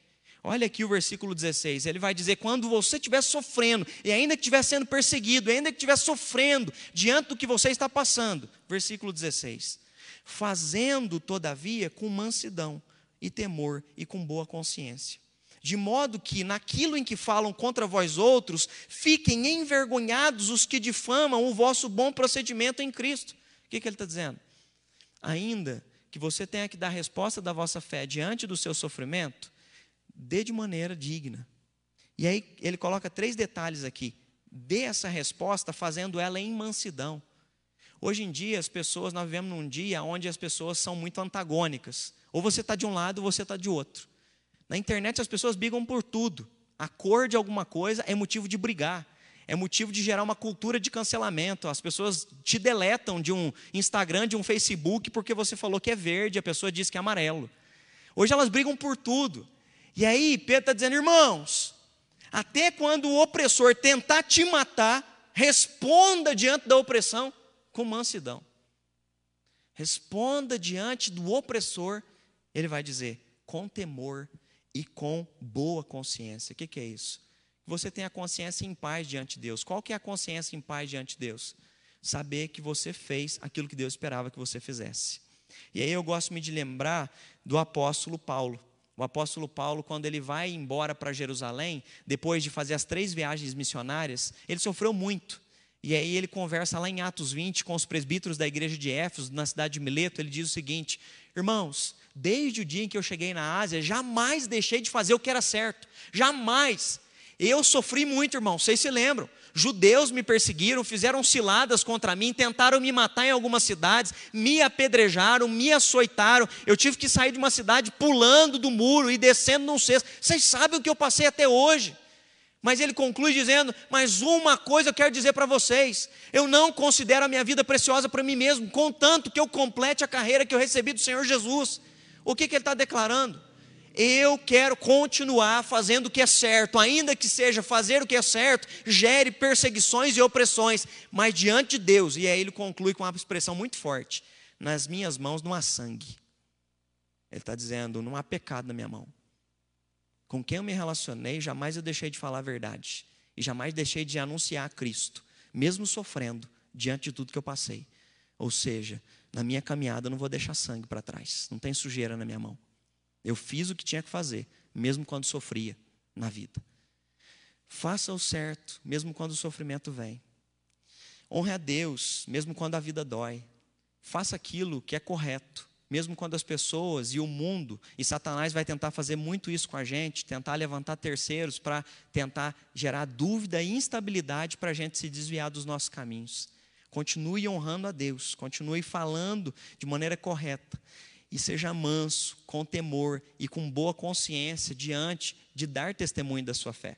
Speaker 1: Olha aqui o versículo 16. Ele vai dizer: quando você estiver sofrendo, e ainda que estiver sendo perseguido, ainda que estiver sofrendo diante do que você está passando. Versículo 16. Fazendo, todavia, com mansidão e temor e com boa consciência. De modo que, naquilo em que falam contra vós outros, fiquem envergonhados os que difamam o vosso bom procedimento em Cristo. O que, que ele está dizendo? Ainda que você tenha que dar resposta da vossa fé diante do seu sofrimento, dê de maneira digna. E aí ele coloca três detalhes aqui. Dê essa resposta fazendo ela em mansidão. Hoje em dia, as pessoas, nós vivemos num dia onde as pessoas são muito antagônicas. Ou você está de um lado ou você está de outro. Na internet, as pessoas brigam por tudo. A cor de alguma coisa é motivo de brigar. É motivo de gerar uma cultura de cancelamento. As pessoas te deletam de um Instagram, de um Facebook, porque você falou que é verde, a pessoa diz que é amarelo. Hoje elas brigam por tudo. E aí, Pedro está dizendo, irmãos, até quando o opressor tentar te matar, responda diante da opressão com mansidão. Responda diante do opressor, ele vai dizer, com temor e com boa consciência. O que, que é isso? Você tem a consciência em paz diante de Deus. Qual que é a consciência em paz diante de Deus? Saber que você fez aquilo que Deus esperava que você fizesse. E aí eu gosto de lembrar do apóstolo Paulo. O apóstolo Paulo, quando ele vai embora para Jerusalém, depois de fazer as três viagens missionárias, ele sofreu muito. E aí ele conversa lá em Atos 20 com os presbíteros da igreja de Éfeso, na cidade de Mileto, ele diz o seguinte: Irmãos, desde o dia em que eu cheguei na Ásia, jamais deixei de fazer o que era certo. Jamais. Eu sofri muito, irmão, vocês se lembram. Judeus me perseguiram, fizeram ciladas contra mim, tentaram me matar em algumas cidades, me apedrejaram, me açoitaram. Eu tive que sair de uma cidade pulando do muro e descendo num cesto. Vocês sabem o que eu passei até hoje. Mas ele conclui dizendo: Mas uma coisa eu quero dizer para vocês: eu não considero a minha vida preciosa para mim mesmo, contanto que eu complete a carreira que eu recebi do Senhor Jesus. O que, que ele está declarando? Eu quero continuar fazendo o que é certo, ainda que seja fazer o que é certo, gere perseguições e opressões, mas diante de Deus, e aí ele conclui com uma expressão muito forte: nas minhas mãos não há sangue. Ele está dizendo: não há pecado na minha mão com quem eu me relacionei, jamais eu deixei de falar a verdade. E jamais deixei de anunciar a Cristo, mesmo sofrendo diante de tudo que eu passei. Ou seja, na minha caminhada eu não vou deixar sangue para trás, não tem sujeira na minha mão. Eu fiz o que tinha que fazer, mesmo quando sofria na vida. Faça o certo, mesmo quando o sofrimento vem. Honre a Deus, mesmo quando a vida dói. Faça aquilo que é correto, mesmo quando as pessoas e o mundo, e Satanás vai tentar fazer muito isso com a gente, tentar levantar terceiros para tentar gerar dúvida e instabilidade para a gente se desviar dos nossos caminhos. Continue honrando a Deus, continue falando de maneira correta e seja manso, com temor e com boa consciência diante de dar testemunho da sua fé.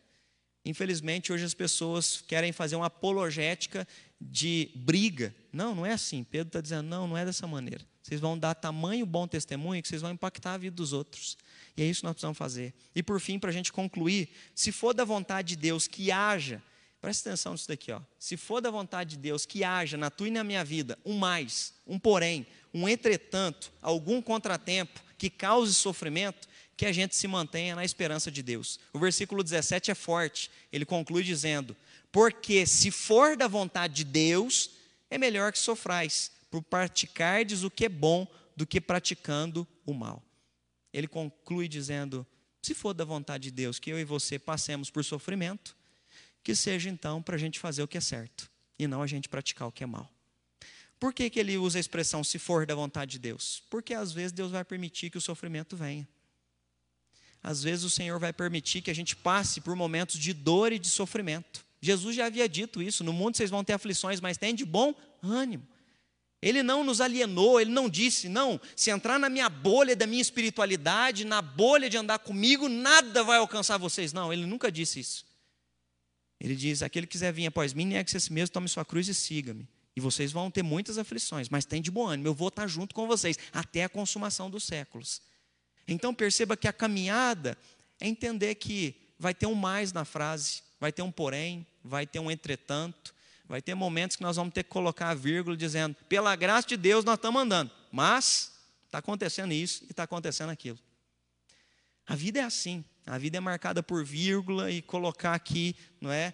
Speaker 1: Infelizmente, hoje as pessoas querem fazer uma apologética de briga. Não, não é assim. Pedro está dizendo, não, não é dessa maneira. Vocês vão dar tamanho bom testemunho que vocês vão impactar a vida dos outros. E é isso que nós precisamos fazer. E por fim, para a gente concluir, se for da vontade de Deus que haja, presta atenção nisso daqui, ó. Se for da vontade de Deus que haja na tua e na minha vida um mais, um porém, um entretanto, algum contratempo que cause sofrimento, que a gente se mantenha na esperança de Deus. O versículo 17 é forte. Ele conclui dizendo: Porque se for da vontade de Deus, é melhor que sofrais por praticardes o que é bom do que praticando o mal. Ele conclui dizendo: se for da vontade de Deus que eu e você passemos por sofrimento, que seja então para a gente fazer o que é certo e não a gente praticar o que é mal. Por que, que ele usa a expressão se for da vontade de Deus? Porque às vezes Deus vai permitir que o sofrimento venha. Às vezes o Senhor vai permitir que a gente passe por momentos de dor e de sofrimento. Jesus já havia dito isso: no mundo vocês vão ter aflições, mas tem de bom ânimo. Ele não nos alienou, ele não disse, não, se entrar na minha bolha da minha espiritualidade, na bolha de andar comigo, nada vai alcançar vocês. Não, ele nunca disse isso. Ele diz: aquele que quiser vir após mim, negue-se a si mesmo, tome sua cruz e siga-me. E vocês vão ter muitas aflições, mas tem de bom ânimo, eu vou estar junto com vocês até a consumação dos séculos. Então perceba que a caminhada é entender que vai ter um mais na frase, vai ter um porém, vai ter um entretanto, Vai ter momentos que nós vamos ter que colocar a vírgula dizendo, pela graça de Deus nós estamos andando, mas está acontecendo isso e está acontecendo aquilo. A vida é assim, a vida é marcada por vírgula e colocar aqui, não é,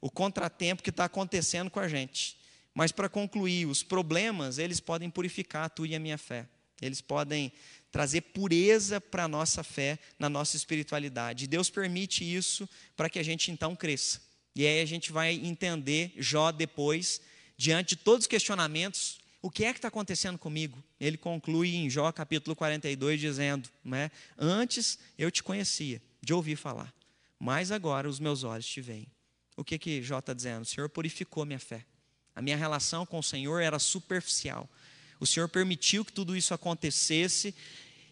Speaker 1: o contratempo que está acontecendo com a gente. Mas para concluir, os problemas, eles podem purificar a tua e a minha fé. Eles podem trazer pureza para a nossa fé, na nossa espiritualidade. E Deus permite isso para que a gente então cresça. E aí a gente vai entender Jó depois, diante de todos os questionamentos, o que é que está acontecendo comigo? Ele conclui em Jó capítulo 42, dizendo: né, Antes eu te conhecia, de ouvir falar, mas agora os meus olhos te veem. O que, que Jó está dizendo? O Senhor purificou minha fé. A minha relação com o Senhor era superficial. O Senhor permitiu que tudo isso acontecesse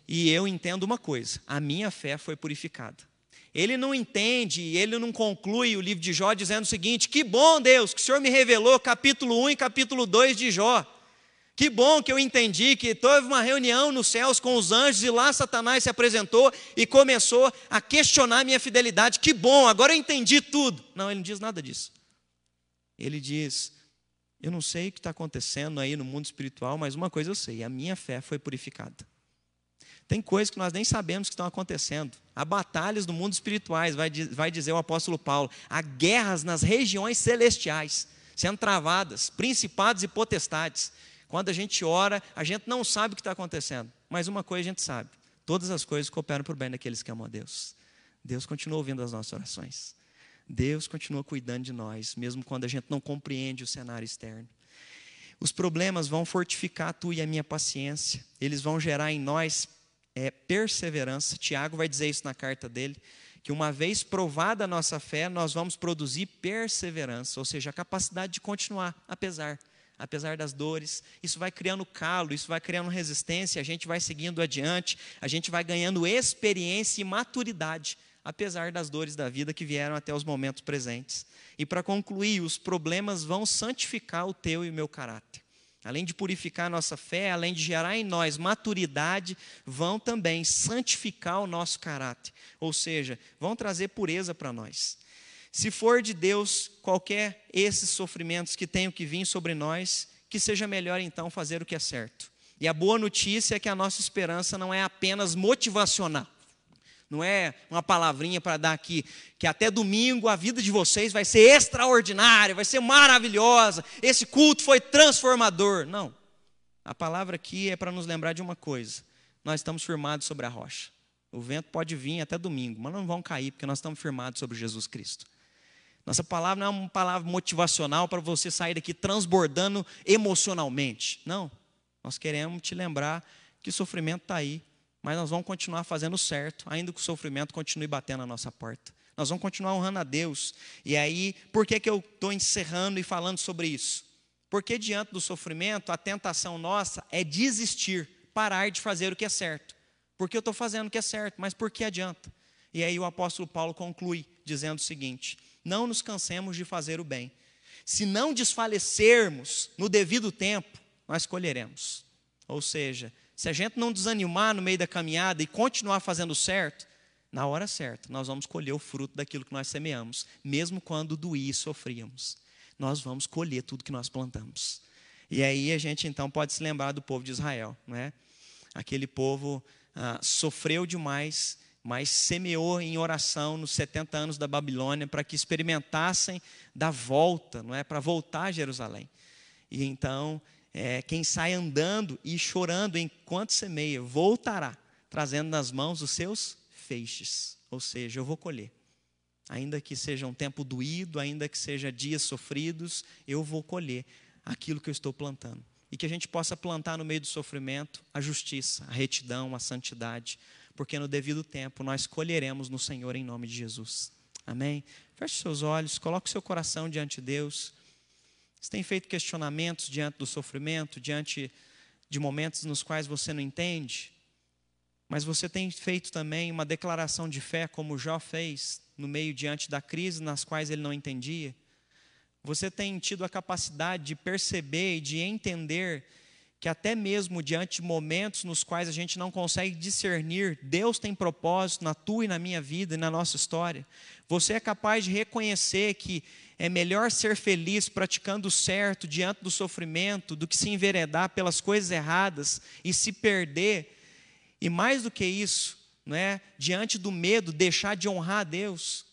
Speaker 1: e eu entendo uma coisa: a minha fé foi purificada. Ele não entende, ele não conclui o livro de Jó dizendo o seguinte: que bom, Deus, que o Senhor me revelou capítulo 1 e capítulo 2 de Jó. Que bom que eu entendi que teve uma reunião nos céus com os anjos e lá Satanás se apresentou e começou a questionar minha fidelidade. Que bom, agora eu entendi tudo. Não, ele não diz nada disso. Ele diz: Eu não sei o que está acontecendo aí no mundo espiritual, mas uma coisa eu sei: a minha fé foi purificada. Tem coisas que nós nem sabemos que estão acontecendo. Há batalhas no mundo espirituais, vai, vai dizer o apóstolo Paulo. Há guerras nas regiões celestiais, sendo travadas, principados e potestades. Quando a gente ora, a gente não sabe o que está acontecendo. Mas uma coisa a gente sabe: todas as coisas cooperam para o bem daqueles que amam a Deus. Deus continua ouvindo as nossas orações. Deus continua cuidando de nós, mesmo quando a gente não compreende o cenário externo. Os problemas vão fortificar a tua e a minha paciência, eles vão gerar em nós é, perseverança. Tiago vai dizer isso na carta dele, que uma vez provada a nossa fé, nós vamos produzir perseverança, ou seja, a capacidade de continuar, apesar apesar das dores, isso vai criando calo, isso vai criando resistência, a gente vai seguindo adiante, a gente vai ganhando experiência e maturidade, apesar das dores da vida que vieram até os momentos presentes. E para concluir, os problemas vão santificar o teu e o meu caráter. Além de purificar a nossa fé, além de gerar em nós maturidade, vão também santificar o nosso caráter. Ou seja, vão trazer pureza para nós. Se for de Deus, qualquer esses sofrimentos que tenham que vir sobre nós, que seja melhor então fazer o que é certo. E a boa notícia é que a nossa esperança não é apenas motivacional. Não é uma palavrinha para dar aqui, que até domingo a vida de vocês vai ser extraordinária, vai ser maravilhosa, esse culto foi transformador. Não. A palavra aqui é para nos lembrar de uma coisa: nós estamos firmados sobre a rocha. O vento pode vir até domingo, mas não vão cair, porque nós estamos firmados sobre Jesus Cristo. Nossa palavra não é uma palavra motivacional para você sair daqui transbordando emocionalmente. Não. Nós queremos te lembrar que o sofrimento está aí, mas nós vamos continuar fazendo certo, ainda que o sofrimento continue batendo na nossa porta. Nós vamos continuar honrando a Deus. E aí, por que, que eu estou encerrando e falando sobre isso? Porque diante do sofrimento, a tentação nossa é desistir, parar de fazer o que é certo. Porque eu estou fazendo o que é certo, mas por que adianta? E aí o apóstolo Paulo conclui dizendo o seguinte: não nos cansemos de fazer o bem. Se não desfalecermos no devido tempo, nós colheremos. Ou seja, se a gente não desanimar no meio da caminhada e continuar fazendo certo, na hora certa, nós vamos colher o fruto daquilo que nós semeamos, mesmo quando doía e sofríamos. Nós vamos colher tudo que nós plantamos. E aí a gente então pode se lembrar do povo de Israel, não é? Aquele povo ah, sofreu demais, mas semeou em oração nos 70 anos da Babilônia para que experimentassem da volta, não é? Para voltar a Jerusalém. E então é, quem sai andando e chorando enquanto semeia, voltará, trazendo nas mãos os seus feixes. Ou seja, eu vou colher. Ainda que seja um tempo doído, ainda que seja dias sofridos, eu vou colher aquilo que eu estou plantando. E que a gente possa plantar no meio do sofrimento a justiça, a retidão, a santidade, porque no devido tempo nós colheremos no Senhor em nome de Jesus. Amém? Feche seus olhos, coloque seu coração diante de Deus. Você tem feito questionamentos diante do sofrimento, diante de momentos nos quais você não entende? Mas você tem feito também uma declaração de fé, como Jó fez, no meio diante da crise nas quais ele não entendia? Você tem tido a capacidade de perceber e de entender que até mesmo diante de momentos nos quais a gente não consegue discernir, Deus tem propósito na tua e na minha vida e na nossa história. Você é capaz de reconhecer que é melhor ser feliz praticando o certo diante do sofrimento do que se enveredar pelas coisas erradas e se perder. E mais do que isso, não é? diante do medo, deixar de honrar a Deus.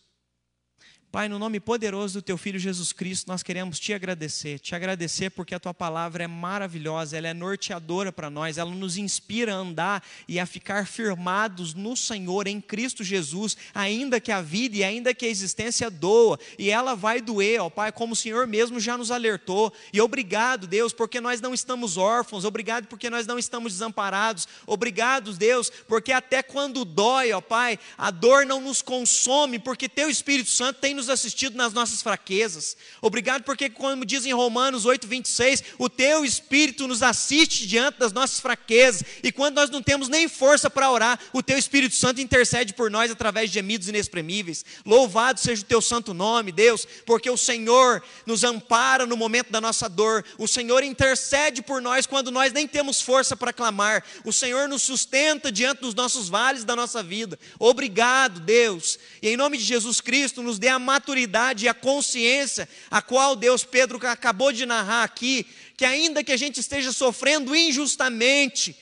Speaker 1: Pai, no nome poderoso do teu filho Jesus Cristo, nós queremos te agradecer, te agradecer porque a tua palavra é maravilhosa, ela é norteadora para nós, ela nos inspira a andar e a ficar firmados no Senhor, em Cristo Jesus, ainda que a vida e ainda que a existência doa, e ela vai doer, ó Pai, como o Senhor mesmo já nos alertou. E obrigado, Deus, porque nós não estamos órfãos, obrigado porque nós não estamos desamparados, obrigado, Deus, porque até quando dói, ó Pai, a dor não nos consome, porque teu Espírito Santo tem nos nos assistido nas nossas fraquezas. Obrigado porque, como diz em Romanos 8, 26, o teu Espírito nos assiste diante das nossas fraquezas. E quando nós não temos nem força para orar, o teu Espírito Santo intercede por nós através de gemidos inexprimíveis. Louvado seja o teu santo nome, Deus, porque o Senhor nos ampara no momento da nossa dor. O Senhor intercede por nós quando nós nem temos força para clamar. O Senhor nos sustenta diante dos nossos vales da nossa vida. Obrigado, Deus. E em nome de Jesus Cristo, nos dê a maturidade e a consciência, a qual Deus, Pedro acabou de narrar aqui, que ainda que a gente esteja sofrendo injustamente,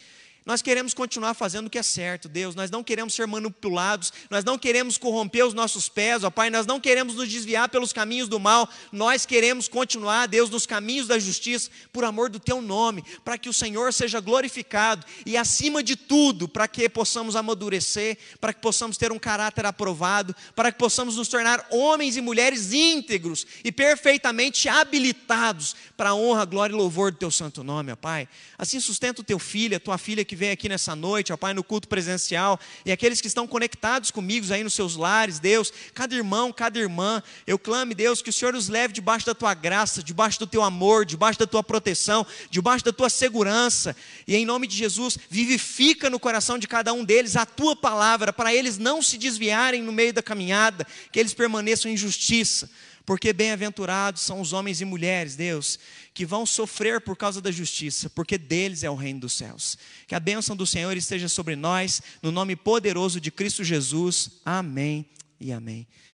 Speaker 1: nós queremos continuar fazendo o que é certo, Deus. Nós não queremos ser manipulados, nós não queremos corromper os nossos pés, ó Pai. Nós não queremos nos desviar pelos caminhos do mal. Nós queremos continuar, Deus, nos caminhos da justiça, por amor do Teu nome, para que o Senhor seja glorificado e, acima de tudo, para que possamos amadurecer, para que possamos ter um caráter aprovado, para que possamos nos tornar homens e mulheres íntegros e perfeitamente habilitados para a honra, glória e louvor do Teu santo nome, ó Pai. Assim sustenta o Teu filho, a Tua filha que vem aqui nessa noite, ó Pai, no culto presencial, e aqueles que estão conectados comigo aí nos seus lares, Deus, cada irmão, cada irmã, eu clame, Deus, que o Senhor os leve debaixo da tua graça, debaixo do teu amor, debaixo da tua proteção, debaixo da tua segurança, e em nome de Jesus, vivifica no coração de cada um deles a tua palavra, para eles não se desviarem no meio da caminhada, que eles permaneçam em justiça porque bem-aventurados são os homens e mulheres, Deus, que vão sofrer por causa da justiça, porque deles é o reino dos céus. Que a bênção do Senhor esteja sobre nós, no nome poderoso de Cristo Jesus. Amém e amém.